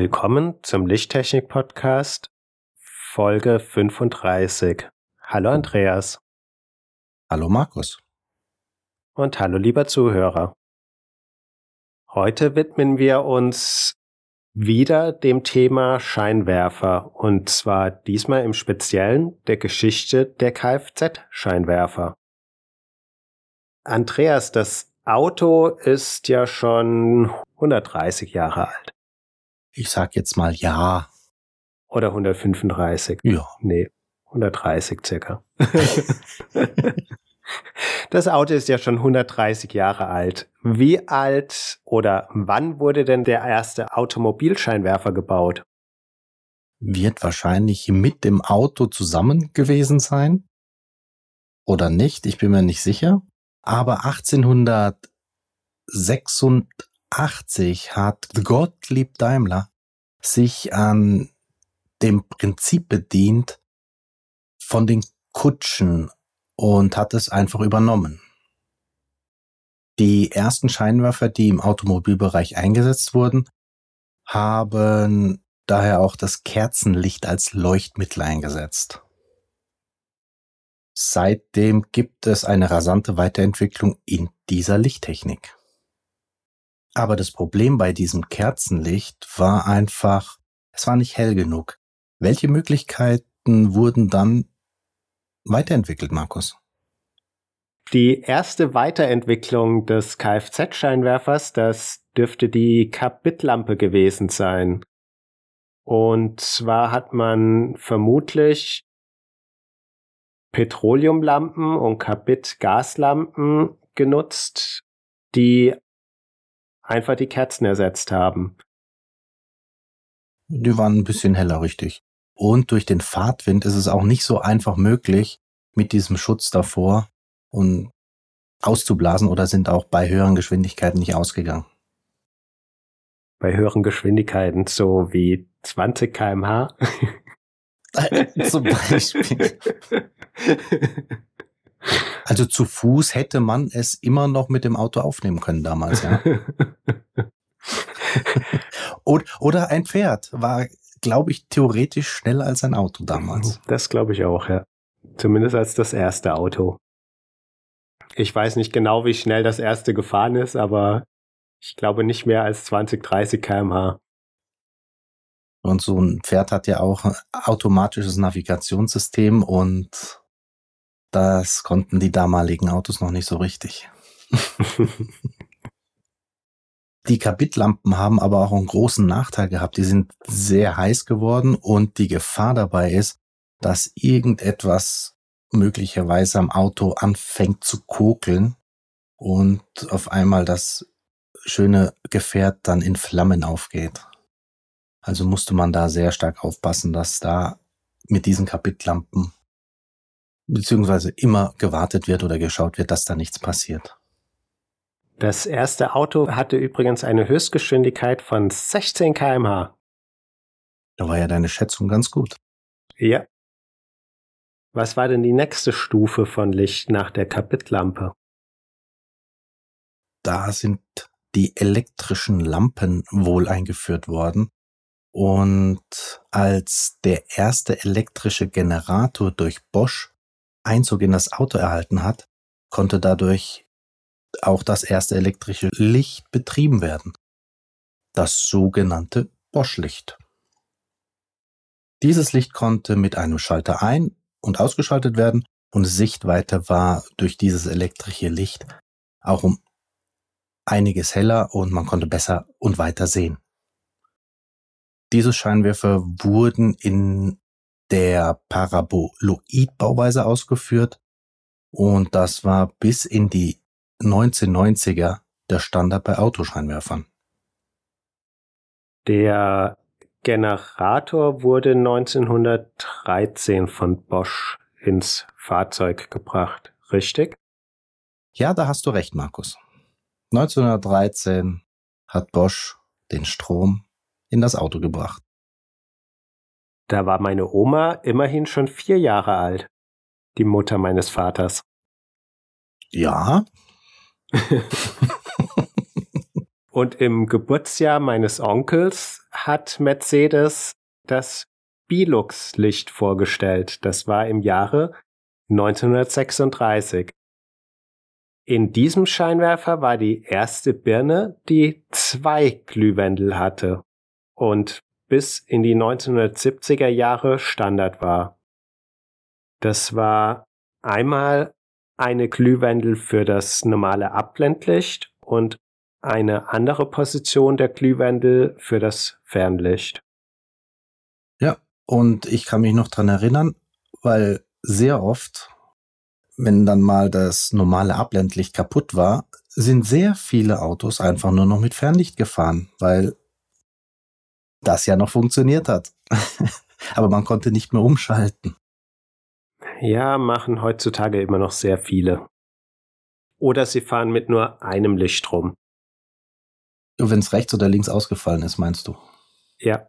Willkommen zum Lichttechnik-Podcast, Folge 35. Hallo Andreas. Hallo Markus. Und hallo lieber Zuhörer. Heute widmen wir uns wieder dem Thema Scheinwerfer und zwar diesmal im Speziellen der Geschichte der Kfz-Scheinwerfer. Andreas, das Auto ist ja schon 130 Jahre alt. Ich sag jetzt mal ja. Oder 135. Ja. Nee, 130 circa. das Auto ist ja schon 130 Jahre alt. Wie alt oder wann wurde denn der erste Automobilscheinwerfer gebaut? Wird wahrscheinlich mit dem Auto zusammen gewesen sein. Oder nicht, ich bin mir nicht sicher. Aber 1886 80 hat Gottlieb Daimler sich an dem Prinzip bedient von den Kutschen und hat es einfach übernommen. Die ersten Scheinwerfer, die im Automobilbereich eingesetzt wurden, haben daher auch das Kerzenlicht als Leuchtmittel eingesetzt. Seitdem gibt es eine rasante Weiterentwicklung in dieser Lichttechnik. Aber das Problem bei diesem Kerzenlicht war einfach, es war nicht hell genug. Welche Möglichkeiten wurden dann weiterentwickelt, Markus? Die erste Weiterentwicklung des Kfz-Scheinwerfers, das dürfte die Kapitlampe gewesen sein. Und zwar hat man vermutlich Petroleumlampen und Kapit-Gaslampen genutzt, die einfach die Kerzen ersetzt haben. Die waren ein bisschen heller, richtig. Und durch den Fahrtwind ist es auch nicht so einfach möglich, mit diesem Schutz davor und auszublasen oder sind auch bei höheren Geschwindigkeiten nicht ausgegangen. Bei höheren Geschwindigkeiten, so wie 20 kmh? Zum Beispiel. Also zu Fuß hätte man es immer noch mit dem Auto aufnehmen können damals, ja. oder ein Pferd war, glaube ich, theoretisch schneller als ein Auto damals. Das glaube ich auch, ja. Zumindest als das erste Auto. Ich weiß nicht genau, wie schnell das erste gefahren ist, aber ich glaube nicht mehr als 20, 30 kmh. Und so ein Pferd hat ja auch ein automatisches Navigationssystem und das konnten die damaligen Autos noch nicht so richtig. die Kapitlampen haben aber auch einen großen Nachteil gehabt. Die sind sehr heiß geworden und die Gefahr dabei ist, dass irgendetwas möglicherweise am Auto anfängt zu kokeln und auf einmal das schöne Gefährt dann in Flammen aufgeht. Also musste man da sehr stark aufpassen, dass da mit diesen Kapitlampen beziehungsweise immer gewartet wird oder geschaut wird, dass da nichts passiert. Das erste Auto hatte übrigens eine Höchstgeschwindigkeit von 16 kmh. Da war ja deine Schätzung ganz gut. Ja. Was war denn die nächste Stufe von Licht nach der Kapitlampe? Da sind die elektrischen Lampen wohl eingeführt worden. Und als der erste elektrische Generator durch Bosch Einzug in das Auto erhalten hat, konnte dadurch auch das erste elektrische Licht betrieben werden. Das sogenannte Bosch-Licht. Dieses Licht konnte mit einem Schalter ein- und ausgeschaltet werden und Sichtweite war durch dieses elektrische Licht auch um einiges heller und man konnte besser und weiter sehen. Diese Scheinwerfer wurden in der Paraboloid-Bauweise ausgeführt Und das war bis in die 1990er der Standard bei Autoscheinwerfern. Der Generator wurde 1913 von Bosch ins Fahrzeug gebracht, richtig? Ja, da hast du recht, Markus. 1913 hat Bosch den Strom in das Auto gebracht. Da war meine Oma immerhin schon vier Jahre alt, die Mutter meines Vaters. Ja. Und im Geburtsjahr meines Onkels hat Mercedes das Bilux-Licht vorgestellt. Das war im Jahre 1936. In diesem Scheinwerfer war die erste Birne, die zwei Glühwendel hatte und bis in die 1970er Jahre Standard war. Das war einmal eine Glühwendel für das normale Abblendlicht und eine andere Position der Glühwendel für das Fernlicht. Ja, und ich kann mich noch dran erinnern, weil sehr oft wenn dann mal das normale Abblendlicht kaputt war, sind sehr viele Autos einfach nur noch mit Fernlicht gefahren, weil das ja noch funktioniert hat. Aber man konnte nicht mehr umschalten. Ja, machen heutzutage immer noch sehr viele. Oder sie fahren mit nur einem Licht rum. Wenn es rechts oder links ausgefallen ist, meinst du? Ja.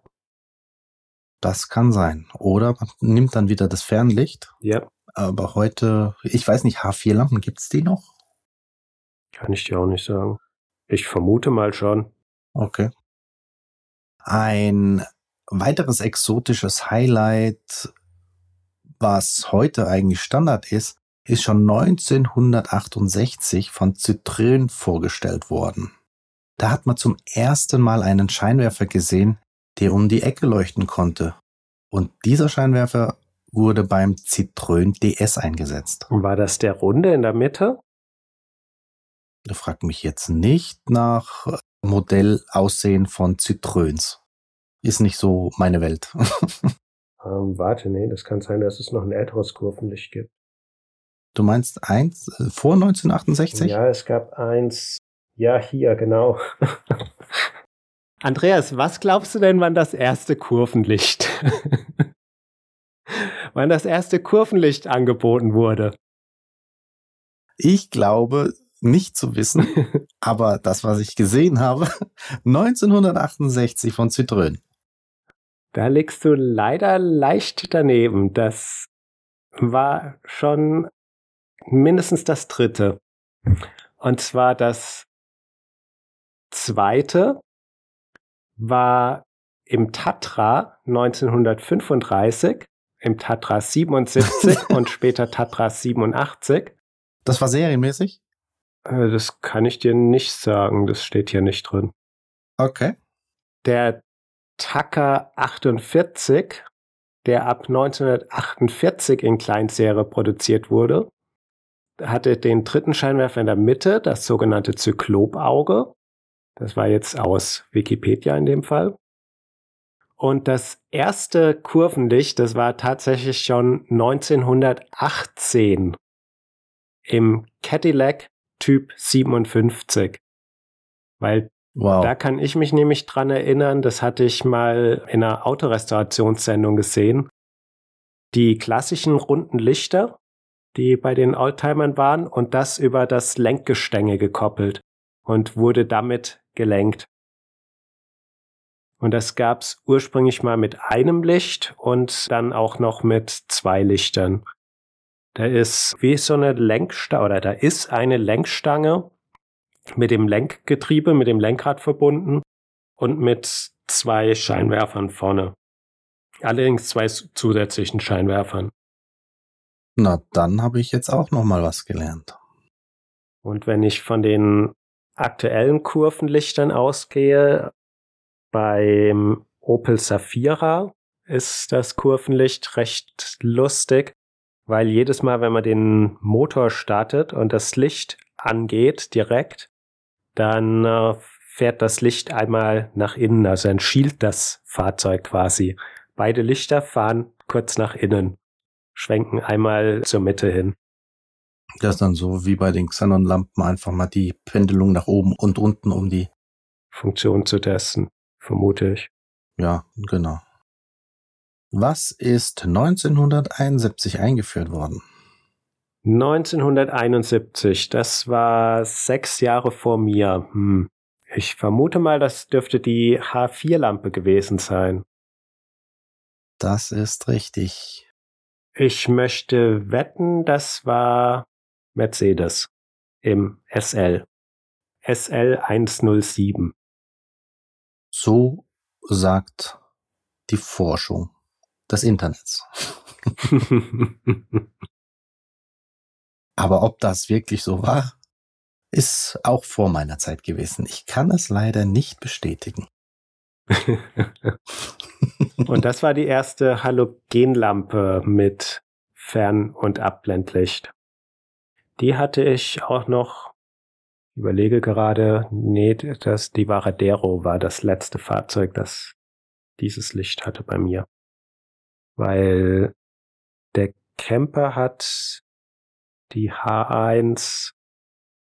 Das kann sein. Oder man nimmt dann wieder das Fernlicht. Ja. Aber heute, ich weiß nicht, H4-Lampen, gibt's die noch? Kann ich dir auch nicht sagen. Ich vermute mal schon. Okay. Ein weiteres exotisches Highlight, was heute eigentlich Standard ist, ist schon 1968 von Citroën vorgestellt worden. Da hat man zum ersten Mal einen Scheinwerfer gesehen, der um die Ecke leuchten konnte. Und dieser Scheinwerfer wurde beim Citroën DS eingesetzt. War das der Runde in der Mitte? Du fragt mich jetzt nicht nach Modellaussehen von Citroëns. Ist nicht so meine Welt. ähm, warte, nee, das kann sein, dass es noch ein älteres Kurvenlicht gibt. Du meinst eins äh, vor 1968? Ja, es gab eins. Ja, hier, genau. Andreas, was glaubst du denn, wann das erste Kurvenlicht wann das erste Kurvenlicht angeboten wurde? Ich glaube nicht zu wissen, aber das, was ich gesehen habe, 1968 von Citroën. Da liegst du leider leicht daneben. Das war schon mindestens das dritte. Und zwar das zweite war im Tatra 1935 im Tatra 77 und später Tatra 87. Das war serienmäßig? Äh, das kann ich dir nicht sagen, das steht hier nicht drin. Okay. Der Taka 48, der ab 1948 in Kleinserie produziert wurde, hatte den dritten Scheinwerfer in der Mitte, das sogenannte Zyklopauge. Das war jetzt aus Wikipedia in dem Fall. Und das erste Kurvenlicht, das war tatsächlich schon 1918 im Cadillac Typ 57. Weil wow. da kann ich mich nämlich dran erinnern, das hatte ich mal in einer Autorestaurationssendung gesehen. Die klassischen runden Lichter, die bei den Oldtimern waren und das über das Lenkgestänge gekoppelt und wurde damit gelenkt. Und das gab's ursprünglich mal mit einem Licht und dann auch noch mit zwei Lichtern. Da ist wie so eine Lenkstange oder da ist eine Lenkstange mit dem Lenkgetriebe, mit dem Lenkrad verbunden und mit zwei Scheinwerfern vorne. Allerdings zwei zusätzlichen Scheinwerfern. Na, dann habe ich jetzt auch noch mal was gelernt. Und wenn ich von den aktuellen Kurvenlichtern ausgehe, beim Opel Safira ist das Kurvenlicht recht lustig, weil jedes Mal, wenn man den Motor startet und das Licht angeht direkt, dann äh, fährt das Licht einmal nach innen, also dann schielt das Fahrzeug quasi. Beide Lichter fahren kurz nach innen, schwenken einmal zur Mitte hin. Das ist dann so wie bei den Xenon-Lampen einfach mal die Pendelung nach oben und unten um die Funktion zu testen, vermute ich. Ja, genau. Was ist 1971 eingeführt worden? 1971, das war sechs Jahre vor mir. Hm. Ich vermute mal, das dürfte die H4-Lampe gewesen sein. Das ist richtig. Ich möchte wetten, das war Mercedes im SL. SL 107. So sagt die Forschung des Internets. Aber ob das wirklich so war, ist auch vor meiner Zeit gewesen. Ich kann es leider nicht bestätigen. und das war die erste Halogenlampe mit Fern- und Abblendlicht. Die hatte ich auch noch, überlege gerade, nee, das, die Varadero war das letzte Fahrzeug, das dieses Licht hatte bei mir. Weil der Camper hat die H1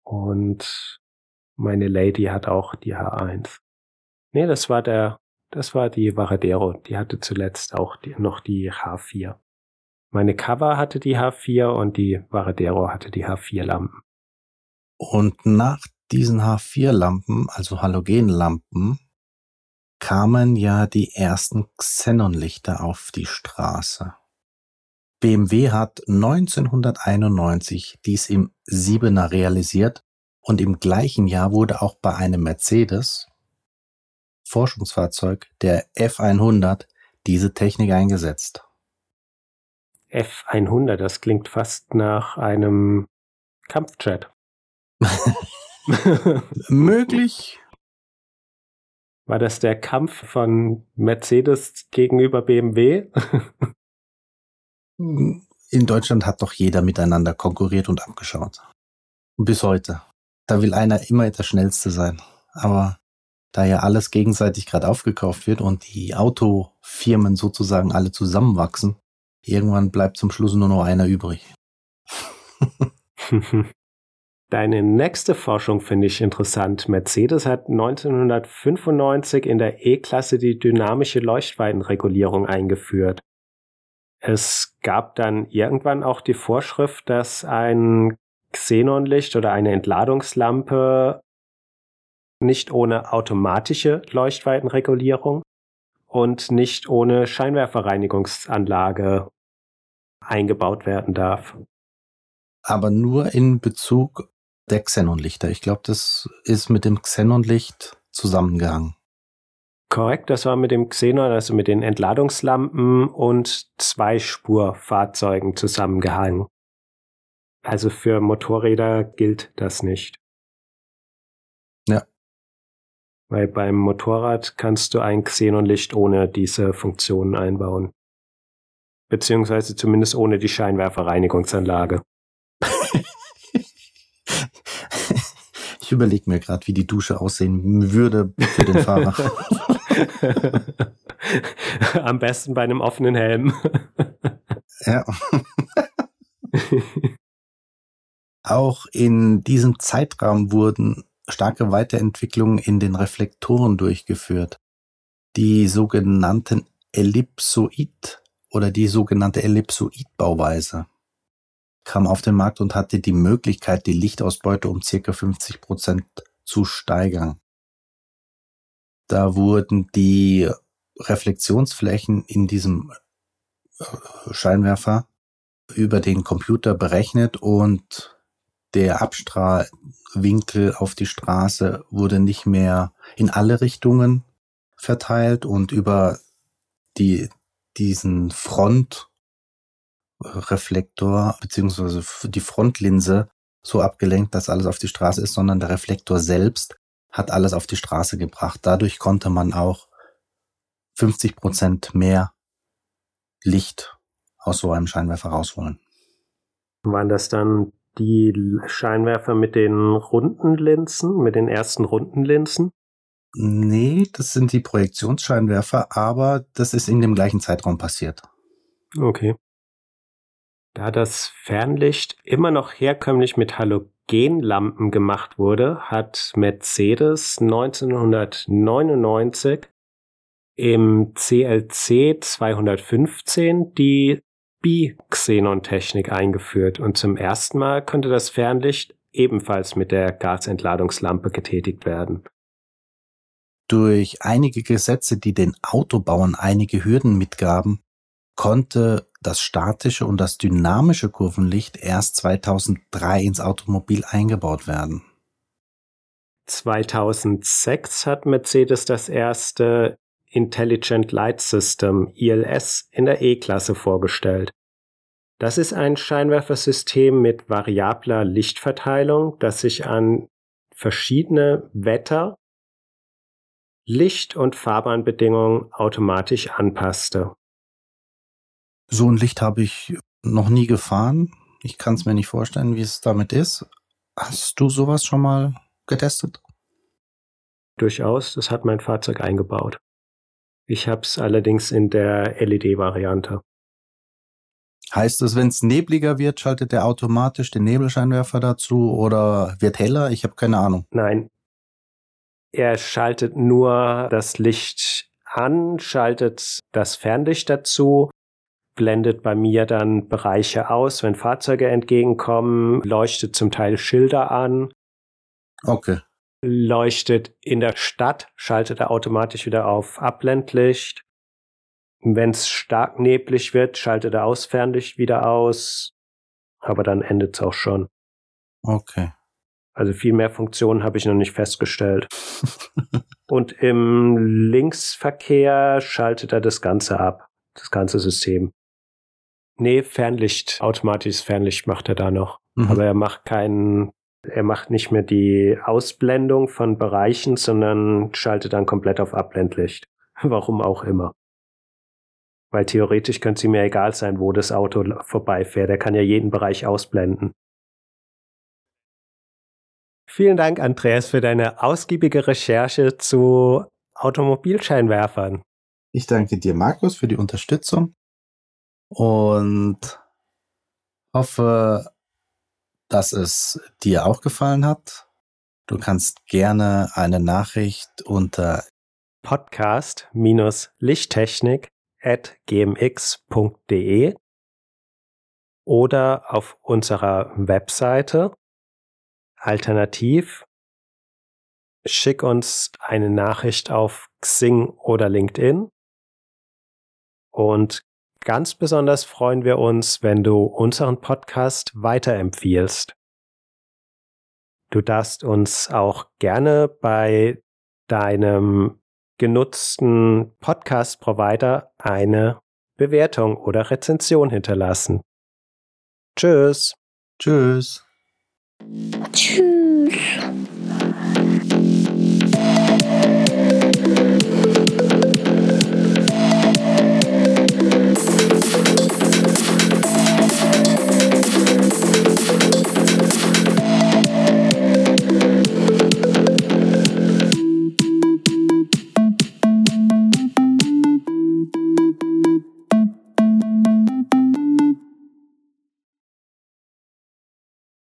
und meine Lady hat auch die H1. Nee, das war der, das war die Varadero. Die hatte zuletzt auch die, noch die H4. Meine Cover hatte die H4 und die Varadero hatte die H4-Lampen. Und nach diesen H4-Lampen, also Halogenlampen, kamen ja die ersten Xenonlichter auf die Straße. BMW hat 1991 dies im Siebener realisiert und im gleichen Jahr wurde auch bei einem Mercedes Forschungsfahrzeug der F100 diese Technik eingesetzt. F100, das klingt fast nach einem Kampfjet. Möglich. War das der Kampf von Mercedes gegenüber BMW? In Deutschland hat doch jeder miteinander konkurriert und abgeschaut. Bis heute. Da will einer immer der Schnellste sein. Aber da ja alles gegenseitig gerade aufgekauft wird und die Autofirmen sozusagen alle zusammenwachsen, irgendwann bleibt zum Schluss nur noch einer übrig. Deine nächste Forschung finde ich interessant. Mercedes hat 1995 in der E-Klasse die dynamische Leuchtweitenregulierung eingeführt. Es gab dann irgendwann auch die Vorschrift, dass ein Xenonlicht oder eine Entladungslampe nicht ohne automatische Leuchtweitenregulierung und nicht ohne Scheinwerferreinigungsanlage eingebaut werden darf. Aber nur in Bezug der Xenonlichter. Ich glaube, das ist mit dem Xenonlicht zusammengehangen. Korrekt, das war mit dem Xenon, also mit den Entladungslampen und Zweispurfahrzeugen zusammengehangen. Also für Motorräder gilt das nicht. Ja. Weil beim Motorrad kannst du ein Xenonlicht ohne diese Funktionen einbauen. Beziehungsweise zumindest ohne die Scheinwerferreinigungsanlage. Ich überlege mir gerade, wie die Dusche aussehen würde für den Fahrer. Am besten bei einem offenen Helm. ja. Auch in diesem Zeitraum wurden starke Weiterentwicklungen in den Reflektoren durchgeführt. Die sogenannten Ellipsoid oder die sogenannte Ellipsoid-Bauweise kam auf den Markt und hatte die Möglichkeit, die Lichtausbeute um circa 50 Prozent zu steigern. Da wurden die Reflexionsflächen in diesem äh, Scheinwerfer über den Computer berechnet und der Abstrahlwinkel auf die Straße wurde nicht mehr in alle Richtungen verteilt und über die, diesen Frontreflektor beziehungsweise die Frontlinse so abgelenkt, dass alles auf die Straße ist, sondern der Reflektor selbst hat alles auf die Straße gebracht. Dadurch konnte man auch 50 Prozent mehr Licht aus so einem Scheinwerfer rausholen. Waren das dann die Scheinwerfer mit den runden Linsen, mit den ersten runden Linsen? Nee, das sind die Projektionsscheinwerfer, aber das ist in dem gleichen Zeitraum passiert. Okay. Da das Fernlicht immer noch herkömmlich mit Halogenlampen gemacht wurde, hat Mercedes 1999 im CLC 215 die Bi-Xenon-Technik eingeführt und zum ersten Mal konnte das Fernlicht ebenfalls mit der Gasentladungslampe getätigt werden. Durch einige Gesetze, die den Autobauern einige Hürden mitgaben, konnte das statische und das dynamische Kurvenlicht erst 2003 ins Automobil eingebaut werden. 2006 hat Mercedes das erste Intelligent Light System ILS in der E-Klasse vorgestellt. Das ist ein Scheinwerfersystem mit variabler Lichtverteilung, das sich an verschiedene Wetter-, Licht- und Fahrbahnbedingungen automatisch anpasste. So ein Licht habe ich noch nie gefahren. Ich kann es mir nicht vorstellen, wie es damit ist. Hast du sowas schon mal getestet? Durchaus, das hat mein Fahrzeug eingebaut. Ich habe es allerdings in der LED-Variante. Heißt es, wenn es nebliger wird, schaltet er automatisch den Nebelscheinwerfer dazu oder wird heller? Ich habe keine Ahnung. Nein. Er schaltet nur das Licht an, schaltet das Fernlicht dazu, blendet bei mir dann Bereiche aus, wenn Fahrzeuge entgegenkommen, leuchtet zum Teil Schilder an. Okay leuchtet in der Stadt, schaltet er automatisch wieder auf Abblendlicht. Wenn es stark neblig wird, schaltet er Ausfernlicht wieder aus. Aber dann endet es auch schon. Okay. Also viel mehr Funktionen habe ich noch nicht festgestellt. Und im Linksverkehr schaltet er das Ganze ab. Das ganze System. Nee, Fernlicht, automatisches Fernlicht macht er da noch. Mhm. Aber er macht keinen er macht nicht mehr die Ausblendung von Bereichen, sondern schaltet dann komplett auf Abblendlicht. Warum auch immer. Weil theoretisch könnte es ihm ja egal sein, wo das Auto vorbeifährt. Er kann ja jeden Bereich ausblenden. Vielen Dank, Andreas, für deine ausgiebige Recherche zu Automobilscheinwerfern. Ich danke dir, Markus, für die Unterstützung und hoffe, dass es dir auch gefallen hat. Du kannst gerne eine Nachricht unter podcast-lichttechnik at gmx.de oder auf unserer Webseite. Alternativ schick uns eine Nachricht auf Xing oder LinkedIn. Und Ganz besonders freuen wir uns, wenn du unseren Podcast weiterempfiehlst. Du darfst uns auch gerne bei deinem genutzten Podcast-Provider eine Bewertung oder Rezension hinterlassen. Tschüss. Tschüss. Tschüss.